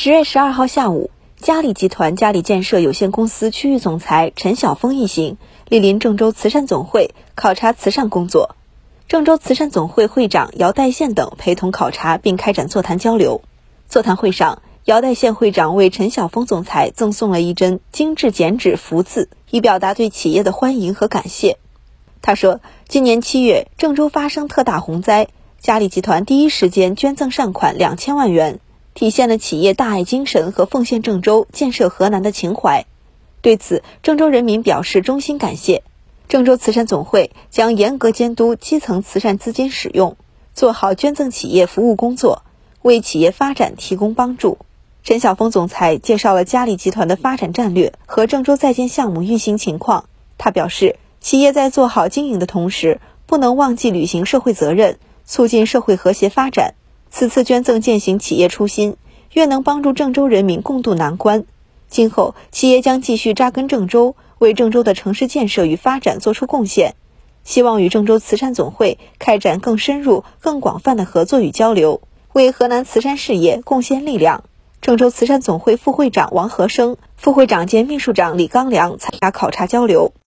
十月十二号下午，嘉里集团嘉里建设有限公司区域总裁陈晓峰一行莅临郑州慈善总会考察慈善工作。郑州慈善总会会长姚代宪等陪同考察并开展座谈交流。座谈会上，姚代宪会长为陈晓峰总裁赠送了一针精致剪纸福字，以表达对企业的欢迎和感谢。他说：“今年七月，郑州发生特大洪灾，嘉里集团第一时间捐赠善款两千万元。”体现了企业大爱精神和奉献郑州、建设河南的情怀。对此，郑州人民表示衷心感谢。郑州慈善总会将严格监督基层慈善资金使用，做好捐赠企业服务工作，为企业发展提供帮助。陈晓峰总裁介绍了嘉里集团的发展战略和郑州在建项目运行情况。他表示，企业在做好经营的同时，不能忘记履行社会责任，促进社会和谐发展。此次捐赠践行企业初心，愿能帮助郑州人民共度难关。今后，企业将继续扎根郑州，为郑州的城市建设与发展做出贡献。希望与郑州慈善总会开展更深入、更广泛的合作与交流，为河南慈善事业贡献力量。郑州慈善总会副会长王和生、副会长兼秘书长李刚良参加考察交流。